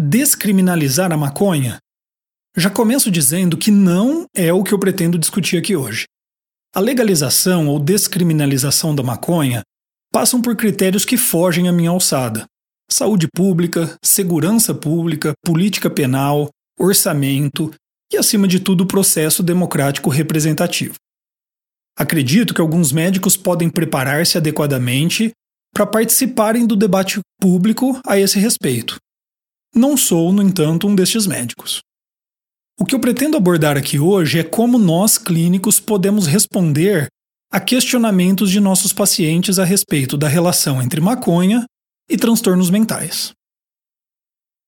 descriminalizar a maconha? Já começo dizendo que não é o que eu pretendo discutir aqui hoje. A legalização ou descriminalização da maconha passam por critérios que fogem à minha alçada: saúde pública, segurança pública, política penal, orçamento e, acima de tudo, processo democrático representativo. Acredito que alguns médicos podem preparar-se adequadamente para participarem do debate público a esse respeito. Não sou, no entanto, um destes médicos. O que eu pretendo abordar aqui hoje é como nós, clínicos, podemos responder a questionamentos de nossos pacientes a respeito da relação entre maconha e transtornos mentais.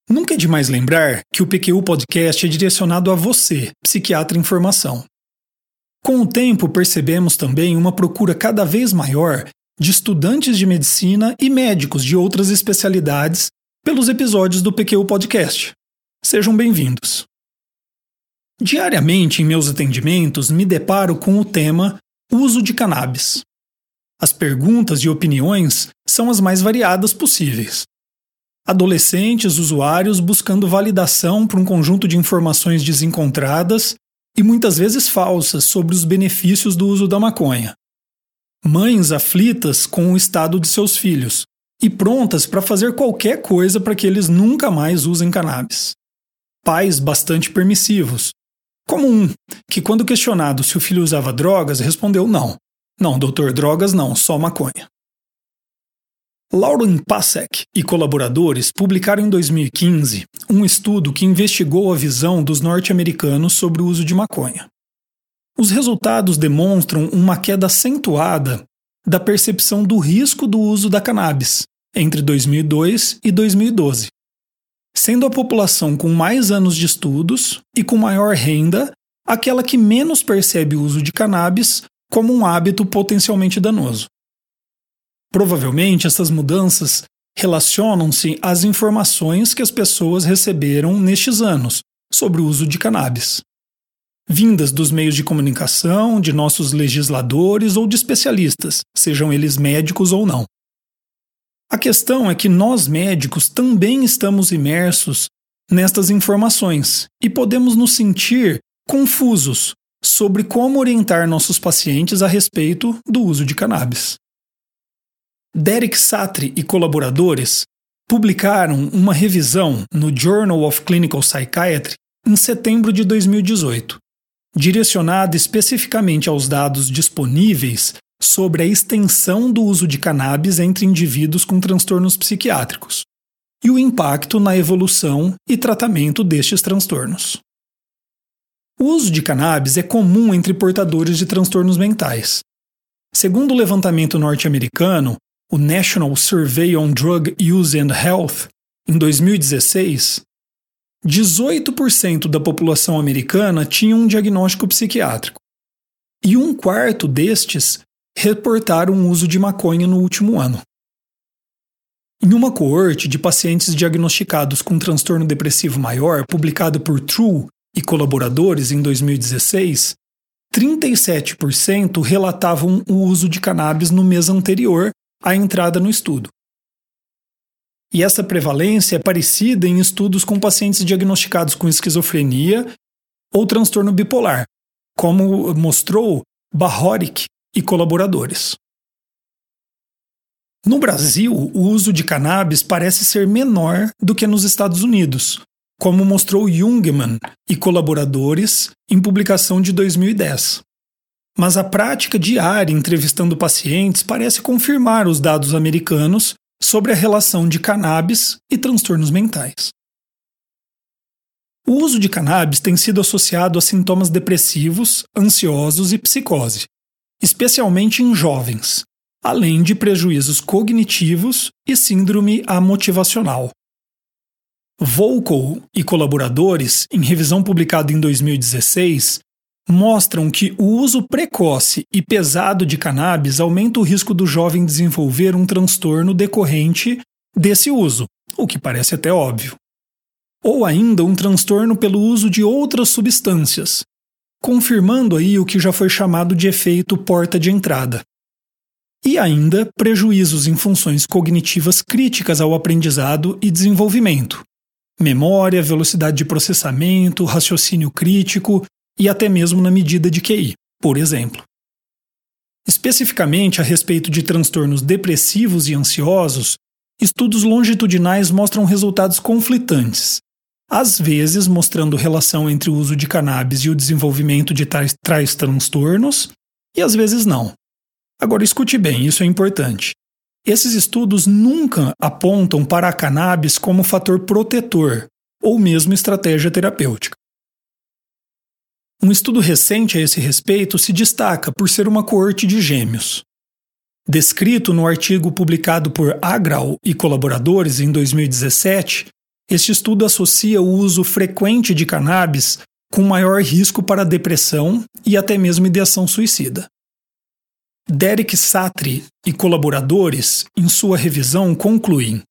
Nunca é demais lembrar que o PQU Podcast é direcionado a você, psiquiatra em formação. Com o tempo, percebemos também uma procura cada vez maior de estudantes de medicina e médicos de outras especialidades pelos episódios do PQ Podcast. Sejam bem-vindos. Diariamente em meus atendimentos me deparo com o tema uso de cannabis. As perguntas e opiniões são as mais variadas possíveis. Adolescentes, usuários buscando validação para um conjunto de informações desencontradas e muitas vezes falsas sobre os benefícios do uso da maconha. Mães aflitas com o estado de seus filhos, e prontas para fazer qualquer coisa para que eles nunca mais usem cannabis. Pais bastante permissivos, como um que, quando questionado se o filho usava drogas, respondeu não. Não, doutor, drogas não, só maconha. Lauren Pasek e colaboradores publicaram em 2015 um estudo que investigou a visão dos norte-americanos sobre o uso de maconha. Os resultados demonstram uma queda acentuada da percepção do risco do uso da cannabis, entre 2002 e 2012, sendo a população com mais anos de estudos e com maior renda aquela que menos percebe o uso de cannabis como um hábito potencialmente danoso. Provavelmente essas mudanças relacionam-se às informações que as pessoas receberam nestes anos sobre o uso de cannabis, vindas dos meios de comunicação, de nossos legisladores ou de especialistas, sejam eles médicos ou não. A questão é que nós médicos também estamos imersos nestas informações e podemos nos sentir confusos sobre como orientar nossos pacientes a respeito do uso de cannabis. Derek Satri e colaboradores publicaram uma revisão no Journal of Clinical Psychiatry em setembro de 2018, direcionada especificamente aos dados disponíveis sobre a extensão do uso de cannabis entre indivíduos com transtornos psiquiátricos e o impacto na evolução e tratamento destes transtornos. O uso de cannabis é comum entre portadores de transtornos mentais. Segundo o levantamento norte-americano, o National Survey on Drug Use and Health, em 2016, 18% da população americana tinha um diagnóstico psiquiátrico, e um quarto destes reportaram o uso de maconha no último ano. Em uma coorte de pacientes diagnosticados com transtorno depressivo maior, publicado por True e colaboradores em 2016, 37% relatavam o uso de cannabis no mês anterior à entrada no estudo. E essa prevalência é parecida em estudos com pacientes diagnosticados com esquizofrenia ou transtorno bipolar, como mostrou Bahoric e colaboradores. No Brasil, o uso de cannabis parece ser menor do que nos Estados Unidos, como mostrou Jungmann e colaboradores em publicação de 2010. Mas a prática diária entrevistando pacientes parece confirmar os dados americanos sobre a relação de cannabis e transtornos mentais. O uso de cannabis tem sido associado a sintomas depressivos, ansiosos e psicose, especialmente em jovens, além de prejuízos cognitivos e síndrome amotivacional. Volkow e colaboradores, em revisão publicada em 2016, mostram que o uso precoce e pesado de cannabis aumenta o risco do jovem desenvolver um transtorno decorrente desse uso, o que parece até óbvio. Ou ainda um transtorno pelo uso de outras substâncias, confirmando aí o que já foi chamado de efeito porta de entrada. E ainda prejuízos em funções cognitivas críticas ao aprendizado e desenvolvimento. Memória, velocidade de processamento, raciocínio crítico e até mesmo na medida de QI, por exemplo. Especificamente a respeito de transtornos depressivos e ansiosos, estudos longitudinais mostram resultados conflitantes, às vezes mostrando relação entre o uso de cannabis e o desenvolvimento de tais, tais transtornos, e às vezes não. Agora escute bem, isso é importante. Esses estudos nunca apontam para a cannabis como fator protetor ou mesmo estratégia terapêutica. Um estudo recente a esse respeito se destaca por ser uma coorte de gêmeos. Descrito no artigo publicado por Agral e colaboradores em 2017, este estudo associa o uso frequente de cannabis com maior risco para depressão e até mesmo ideação suicida. Derek Satri e colaboradores, em sua revisão, concluem,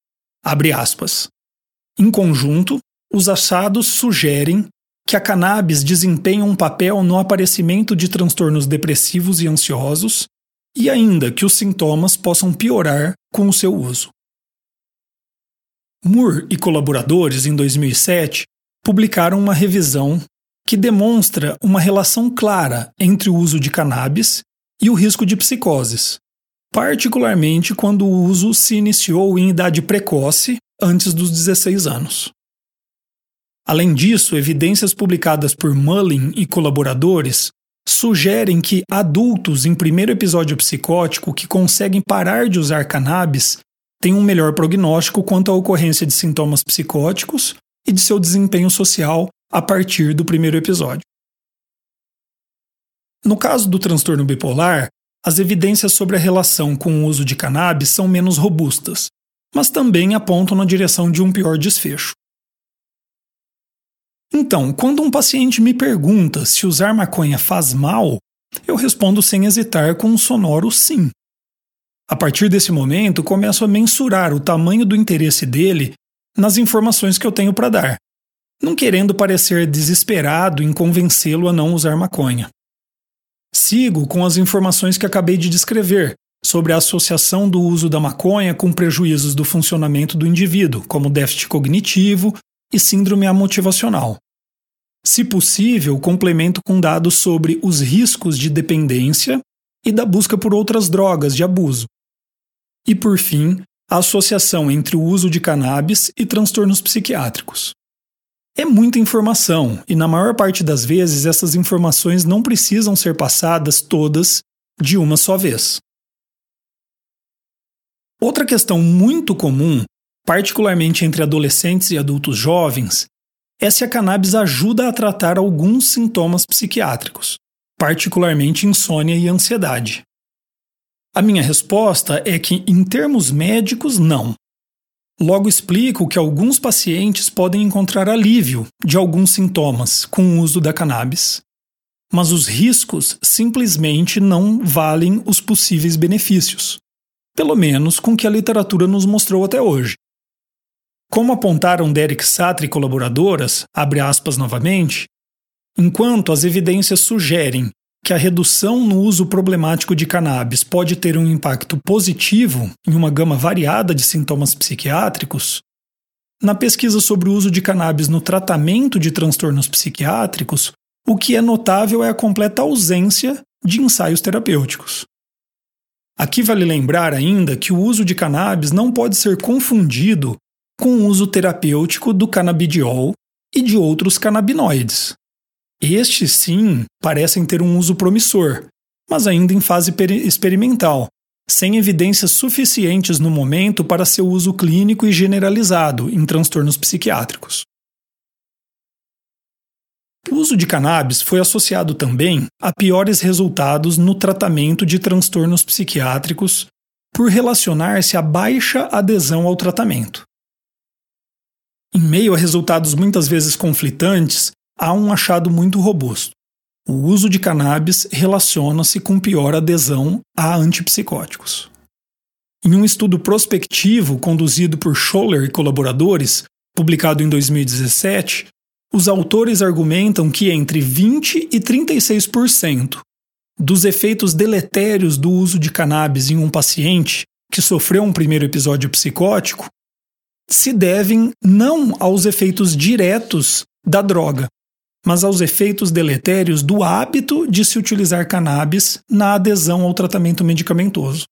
aspas, em conjunto, os achados sugerem que a cannabis desempenha um papel no aparecimento de transtornos depressivos e ansiosos, e ainda que os sintomas possam piorar com o seu uso. Moore e colaboradores, em 2007, publicaram uma revisão que demonstra uma relação clara entre o uso de cannabis e o risco de psicoses, particularmente quando o uso se iniciou em idade precoce, antes dos 16 anos. Além disso, evidências publicadas por Mullin e colaboradores sugerem que adultos em primeiro episódio psicótico que conseguem parar de usar cannabis têm um melhor prognóstico quanto à ocorrência de sintomas psicóticos e de seu desempenho social a partir do primeiro episódio. No caso do transtorno bipolar, as evidências sobre a relação com o uso de cannabis são menos robustas, mas também apontam na direção de um pior desfecho. Então, quando um paciente me pergunta se usar maconha faz mal, eu respondo sem hesitar com um sonoro sim. A partir desse momento, começo a mensurar o tamanho do interesse dele nas informações que eu tenho para dar, não querendo parecer desesperado em convencê-lo a não usar maconha. Sigo com as informações que acabei de descrever sobre a associação do uso da maconha com prejuízos do funcionamento do indivíduo, como déficit cognitivo e síndrome amotivacional. Se possível, complemento com dados sobre os riscos de dependência e da busca por outras drogas de abuso. E, por fim, a associação entre o uso de cannabis e transtornos psiquiátricos. É muita informação e, na maior parte das vezes, essas informações não precisam ser passadas todas de uma só vez. Outra questão muito comum particularmente entre adolescentes e adultos jovens, é se a cannabis ajuda a tratar alguns sintomas psiquiátricos, particularmente insônia e ansiedade. A minha resposta é que, em termos médicos, não. Logo explico que alguns pacientes podem encontrar alívio de alguns sintomas com o uso da cannabis, mas os riscos simplesmente não valem os possíveis benefícios, pelo menos com o que a literatura nos mostrou até hoje. Como apontaram Derek Satra e colaboradoras, abre aspas novamente, enquanto as evidências sugerem que a redução no uso problemático de cannabis pode ter um impacto positivo em uma gama variada de sintomas psiquiátricos, na pesquisa sobre o uso de cannabis no tratamento de transtornos psiquiátricos, o que é notável é a completa ausência de ensaios terapêuticos. Aqui vale lembrar ainda que o uso de cannabis não pode ser confundido com o uso terapêutico do canabidiol e de outros canabinoides. Estes, sim, parecem ter um uso promissor, mas ainda em fase experimental, sem evidências suficientes no momento para seu uso clínico e generalizado em transtornos psiquiátricos. O uso de cannabis foi associado também a piores resultados no tratamento de transtornos psiquiátricos por relacionar-se a baixa adesão ao tratamento. Em meio a resultados muitas vezes conflitantes, há um achado muito robusto. O uso de cannabis relaciona-se com pior adesão a antipsicóticos. Em um estudo prospectivo conduzido por Scholler e colaboradores, publicado em 2017, os autores argumentam que entre 20 e 36% dos efeitos deletérios do uso de cannabis em um paciente que sofreu um primeiro episódio psicótico se devem não aos efeitos diretos da droga, mas aos efeitos deletérios do hábito de se utilizar cannabis na adesão ao tratamento medicamentoso.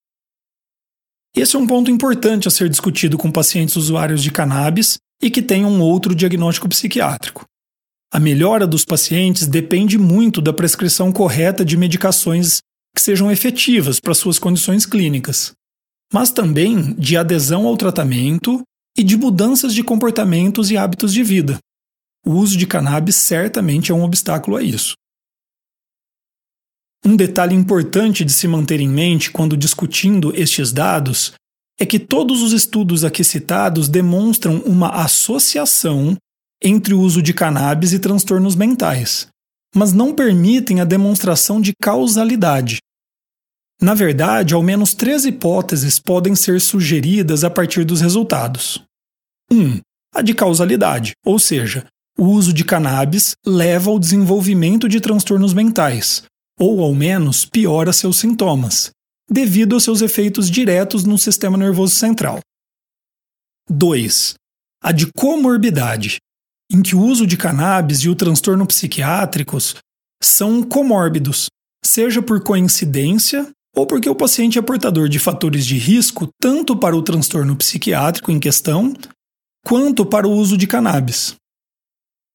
Esse é um ponto importante a ser discutido com pacientes usuários de cannabis e que tenham um outro diagnóstico psiquiátrico. A melhora dos pacientes depende muito da prescrição correta de medicações que sejam efetivas para suas condições clínicas, mas também de adesão ao tratamento e de mudanças de comportamentos e hábitos de vida. O uso de cannabis certamente é um obstáculo a isso. Um detalhe importante de se manter em mente quando discutindo estes dados é que todos os estudos aqui citados demonstram uma associação entre o uso de cannabis e transtornos mentais, mas não permitem a demonstração de causalidade. Na verdade, ao menos três hipóteses podem ser sugeridas a partir dos resultados. 1. Um, a de causalidade, ou seja, o uso de cannabis leva ao desenvolvimento de transtornos mentais, ou ao menos piora seus sintomas, devido aos seus efeitos diretos no sistema nervoso central. 2. A de comorbidade, em que o uso de cannabis e o transtorno psiquiátricos são comórbidos, seja por coincidência ou porque o paciente é portador de fatores de risco tanto para o transtorno psiquiátrico em questão, quanto para o uso de cannabis.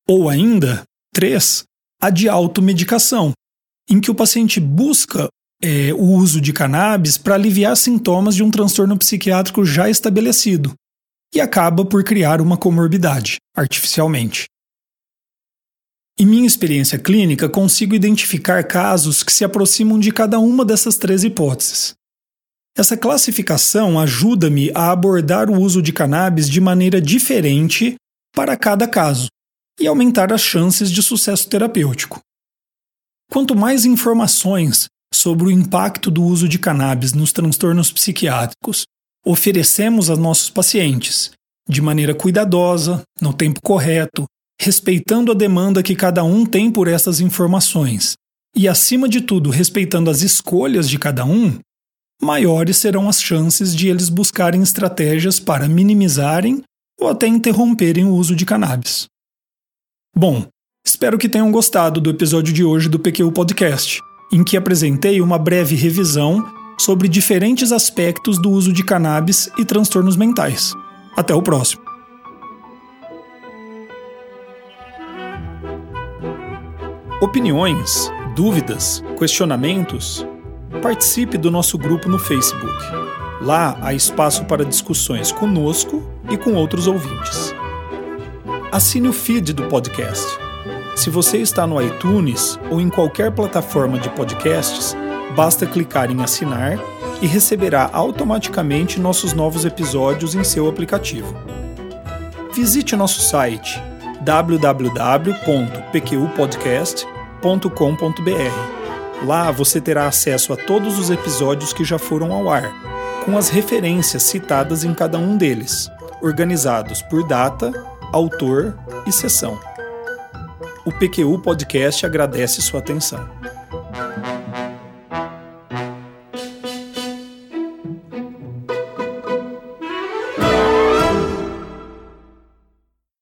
Ou ainda, 3. A de automedicação, em que o paciente busca é, o uso de cannabis para aliviar sintomas de um transtorno psiquiátrico já estabelecido, e acaba por criar uma comorbidade, artificialmente. Em minha experiência clínica, consigo identificar casos que se aproximam de cada uma dessas três hipóteses. Essa classificação ajuda-me a abordar o uso de cannabis de maneira diferente para cada caso e aumentar as chances de sucesso terapêutico. Quanto mais informações sobre o impacto do uso de cannabis nos transtornos psiquiátricos oferecemos a nossos pacientes, de maneira cuidadosa, no tempo correto, respeitando a demanda que cada um tem por essas informações e, acima de tudo, respeitando as escolhas de cada um, maiores serão as chances de eles buscarem estratégias para minimizarem ou até interromperem o uso de cannabis. Bom, espero que tenham gostado do episódio de hoje do PQ Podcast, em que apresentei uma breve revisão sobre diferentes aspectos do uso de cannabis e transtornos mentais. Até o próximo. Opiniões, dúvidas, questionamentos? Participe do nosso grupo no Facebook. Lá há espaço para discussões conosco e com outros ouvintes. Assine o feed do podcast. Se você está no iTunes ou em qualquer plataforma de podcasts, basta clicar em assinar e receberá automaticamente nossos novos episódios em seu aplicativo. Visite nosso site www.pqpodcast.com.br. Lá você terá acesso a todos os episódios que já foram ao ar, com as referências citadas em cada um deles, organizados por data, autor e sessão. O PQU Podcast agradece sua atenção.